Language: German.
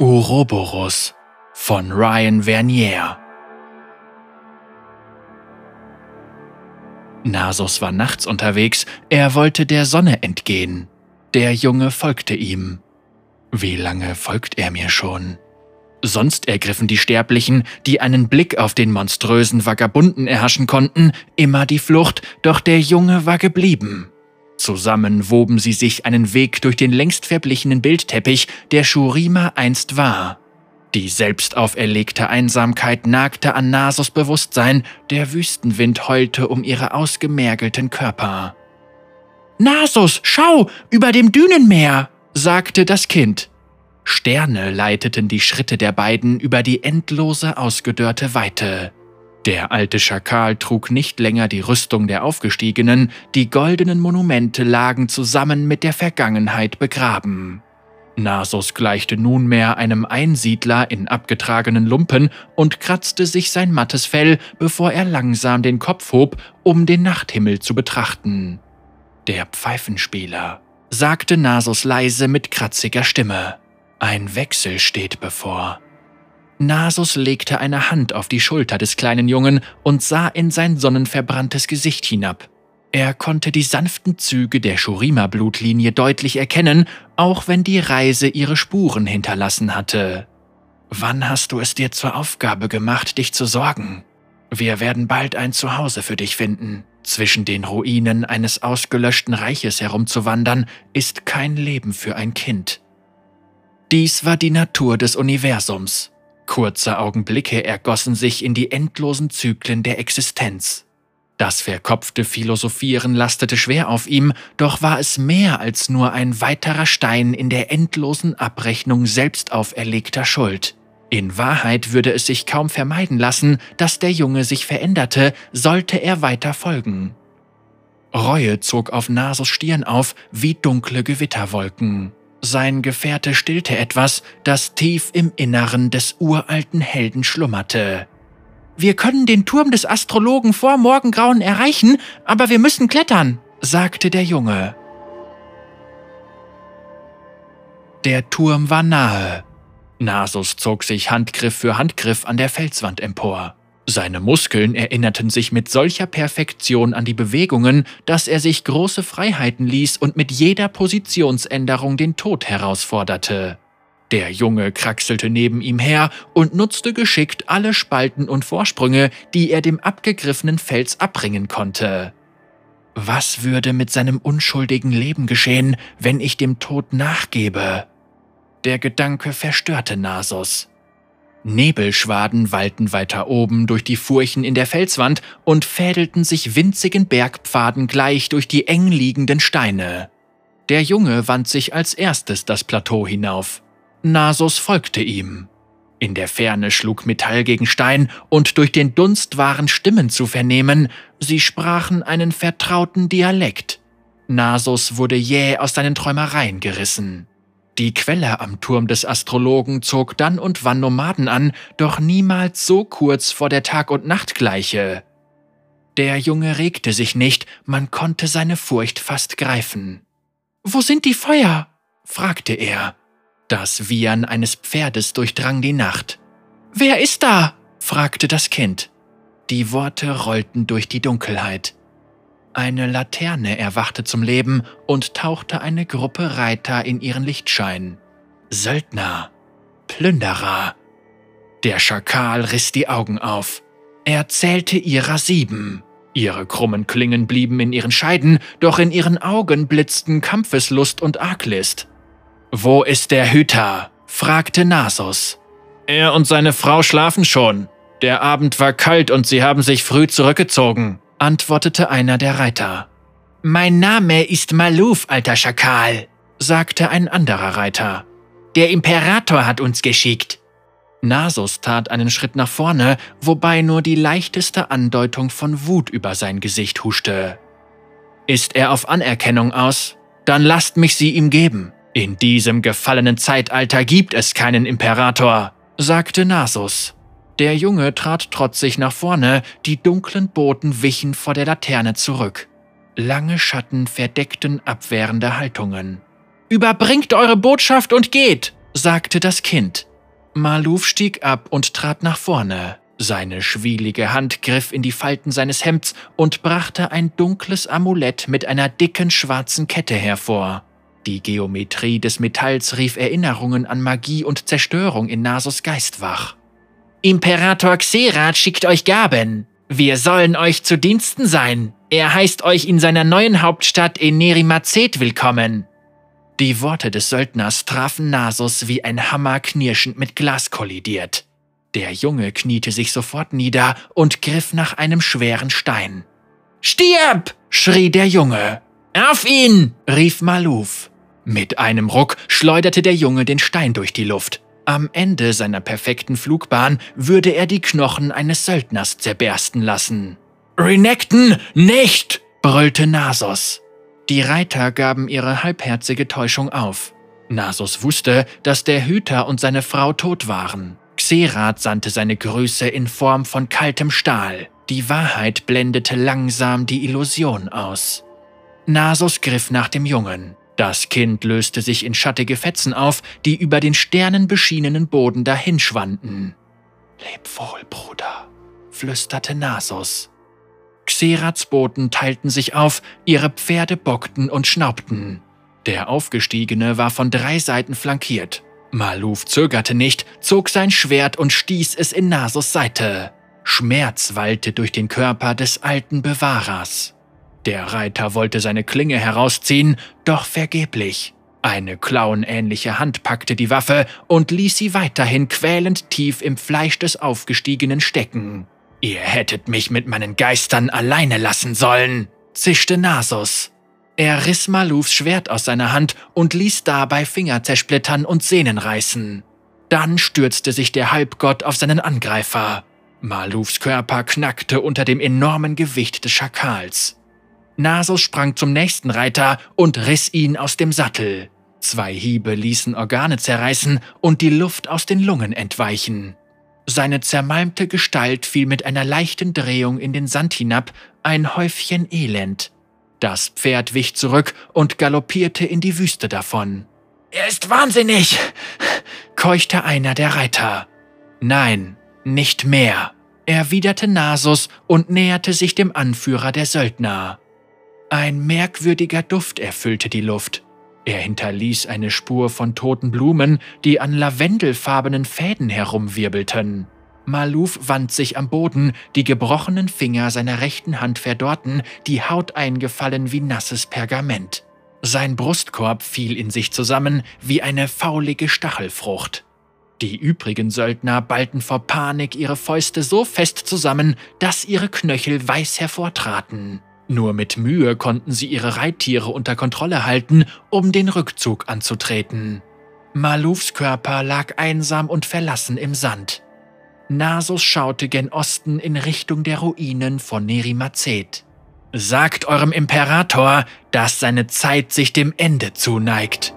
Uroboros von Ryan Vernier Nasus war nachts unterwegs, er wollte der Sonne entgehen. Der Junge folgte ihm. Wie lange folgt er mir schon? Sonst ergriffen die Sterblichen, die einen Blick auf den monströsen Vagabunden erhaschen konnten, immer die Flucht, doch der Junge war geblieben. Zusammen woben sie sich einen Weg durch den längst verblichenen Bildteppich, der Shurima einst war. Die selbst auferlegte Einsamkeit nagte an Nasos Bewusstsein, der Wüstenwind heulte um ihre ausgemergelten Körper. Nasus, schau, über dem Dünenmeer, sagte das Kind. Sterne leiteten die Schritte der beiden über die endlose, ausgedörrte Weite. Der alte Schakal trug nicht länger die Rüstung der Aufgestiegenen, die goldenen Monumente lagen zusammen mit der Vergangenheit begraben. Nasus gleichte nunmehr einem Einsiedler in abgetragenen Lumpen und kratzte sich sein mattes Fell, bevor er langsam den Kopf hob, um den Nachthimmel zu betrachten. Der Pfeifenspieler, sagte Nasus leise mit kratziger Stimme. Ein Wechsel steht bevor. Nasus legte eine Hand auf die Schulter des kleinen Jungen und sah in sein sonnenverbranntes Gesicht hinab. Er konnte die sanften Züge der Shurima-Blutlinie deutlich erkennen, auch wenn die Reise ihre Spuren hinterlassen hatte. Wann hast du es dir zur Aufgabe gemacht, dich zu sorgen? Wir werden bald ein Zuhause für dich finden. Zwischen den Ruinen eines ausgelöschten Reiches herumzuwandern, ist kein Leben für ein Kind. Dies war die Natur des Universums. Kurze Augenblicke ergossen sich in die endlosen Zyklen der Existenz. Das verkopfte Philosophieren lastete schwer auf ihm, doch war es mehr als nur ein weiterer Stein in der endlosen Abrechnung selbst auferlegter Schuld. In Wahrheit würde es sich kaum vermeiden lassen, dass der Junge sich veränderte, sollte er weiter folgen. Reue zog auf Nasos Stirn auf wie dunkle Gewitterwolken. Sein Gefährte stillte etwas, das tief im Inneren des uralten Helden schlummerte. Wir können den Turm des Astrologen vor Morgengrauen erreichen, aber wir müssen klettern, sagte der Junge. Der Turm war nahe. Nasus zog sich Handgriff für Handgriff an der Felswand empor. Seine Muskeln erinnerten sich mit solcher Perfektion an die Bewegungen, dass er sich große Freiheiten ließ und mit jeder Positionsänderung den Tod herausforderte. Der Junge kraxelte neben ihm her und nutzte geschickt alle Spalten und Vorsprünge, die er dem abgegriffenen Fels abbringen konnte. Was würde mit seinem unschuldigen Leben geschehen, wenn ich dem Tod nachgebe? Der Gedanke verstörte Nasus. Nebelschwaden wallten weiter oben durch die Furchen in der Felswand und fädelten sich winzigen Bergpfaden gleich durch die eng liegenden Steine. Der Junge wand sich als erstes das Plateau hinauf. Nasus folgte ihm. In der Ferne schlug Metall gegen Stein, und durch den Dunst waren Stimmen zu vernehmen, sie sprachen einen vertrauten Dialekt. Nasus wurde jäh aus seinen Träumereien gerissen. Die Quelle am Turm des Astrologen zog dann und wann Nomaden an, doch niemals so kurz vor der Tag- und Nachtgleiche. Der Junge regte sich nicht, man konnte seine Furcht fast greifen. Wo sind die Feuer? fragte er. Das Wiehern eines Pferdes durchdrang die Nacht. Wer ist da? fragte das Kind. Die Worte rollten durch die Dunkelheit. Eine Laterne erwachte zum Leben und tauchte eine Gruppe Reiter in ihren Lichtschein. Söldner, Plünderer. Der Schakal riss die Augen auf. Er zählte ihrer sieben. Ihre krummen Klingen blieben in ihren Scheiden, doch in ihren Augen blitzten Kampfeslust und Arglist. Wo ist der Hüter? fragte Nasus. Er und seine Frau schlafen schon. Der Abend war kalt und sie haben sich früh zurückgezogen, antwortete einer der Reiter. Mein Name ist Maluf, alter Schakal, sagte ein anderer Reiter. Der Imperator hat uns geschickt. Nasus tat einen Schritt nach vorne, wobei nur die leichteste Andeutung von Wut über sein Gesicht huschte. Ist er auf Anerkennung aus? Dann lasst mich sie ihm geben. In diesem gefallenen Zeitalter gibt es keinen Imperator, sagte Nasus. Der Junge trat trotzig nach vorne, die dunklen Boten wichen vor der Laterne zurück. Lange Schatten verdeckten abwehrende Haltungen. Überbringt eure Botschaft und geht, sagte das Kind. Maluf stieg ab und trat nach vorne. Seine schwielige Hand griff in die Falten seines Hemds und brachte ein dunkles Amulett mit einer dicken schwarzen Kette hervor. Die Geometrie des Metalls rief Erinnerungen an Magie und Zerstörung in Nasos Geist wach. Imperator Xerath schickt euch Gaben. Wir sollen euch zu Diensten sein. Er heißt euch in seiner neuen Hauptstadt Enerimazet willkommen. Die Worte des Söldners trafen Nasus wie ein Hammer knirschend mit Glas kollidiert. Der Junge kniete sich sofort nieder und griff nach einem schweren Stein. Stirb! schrie der Junge. Auf ihn! rief Maluf. Mit einem Ruck schleuderte der Junge den Stein durch die Luft. Am Ende seiner perfekten Flugbahn würde er die Knochen eines Söldners zerbersten lassen. Renekton, nicht! brüllte Nasos. Die Reiter gaben ihre halbherzige Täuschung auf. Nasus wusste, dass der Hüter und seine Frau tot waren. Xerath sandte seine Größe in Form von kaltem Stahl. Die Wahrheit blendete langsam die Illusion aus. Nasus griff nach dem Jungen. Das Kind löste sich in schattige Fetzen auf, die über den sternenbeschienenen Boden dahinschwanden. Leb wohl, Bruder, flüsterte Nasus. Xerats Boten teilten sich auf, ihre Pferde bockten und schnaubten. Der Aufgestiegene war von drei Seiten flankiert. Maluf zögerte nicht, zog sein Schwert und stieß es in Nasus Seite. Schmerz wallte durch den Körper des alten Bewahrers. Der Reiter wollte seine Klinge herausziehen, doch vergeblich. Eine klauenähnliche Hand packte die Waffe und ließ sie weiterhin quälend tief im Fleisch des Aufgestiegenen stecken. Ihr hättet mich mit meinen Geistern alleine lassen sollen, zischte Nasus. Er riss Malufs Schwert aus seiner Hand und ließ dabei Finger zersplittern und Sehnen reißen. Dann stürzte sich der Halbgott auf seinen Angreifer. Malufs Körper knackte unter dem enormen Gewicht des Schakals. Nasus sprang zum nächsten Reiter und riss ihn aus dem Sattel. Zwei Hiebe ließen Organe zerreißen und die Luft aus den Lungen entweichen. Seine zermalmte Gestalt fiel mit einer leichten Drehung in den Sand hinab, ein Häufchen Elend. Das Pferd wich zurück und galoppierte in die Wüste davon. Er ist wahnsinnig, keuchte einer der Reiter. Nein, nicht mehr, erwiderte Nasus und näherte sich dem Anführer der Söldner. Ein merkwürdiger Duft erfüllte die Luft. Er hinterließ eine Spur von toten Blumen, die an lavendelfarbenen Fäden herumwirbelten. Maluf wand sich am Boden, die gebrochenen Finger seiner rechten Hand verdorrten, die Haut eingefallen wie nasses Pergament. Sein Brustkorb fiel in sich zusammen wie eine faulige Stachelfrucht. Die übrigen Söldner ballten vor Panik ihre Fäuste so fest zusammen, dass ihre Knöchel weiß hervortraten. Nur mit Mühe konnten sie ihre Reittiere unter Kontrolle halten, um den Rückzug anzutreten. Malufs Körper lag einsam und verlassen im Sand. Nasus schaute gen Osten in Richtung der Ruinen von Nerimazet. Sagt eurem Imperator, dass seine Zeit sich dem Ende zuneigt.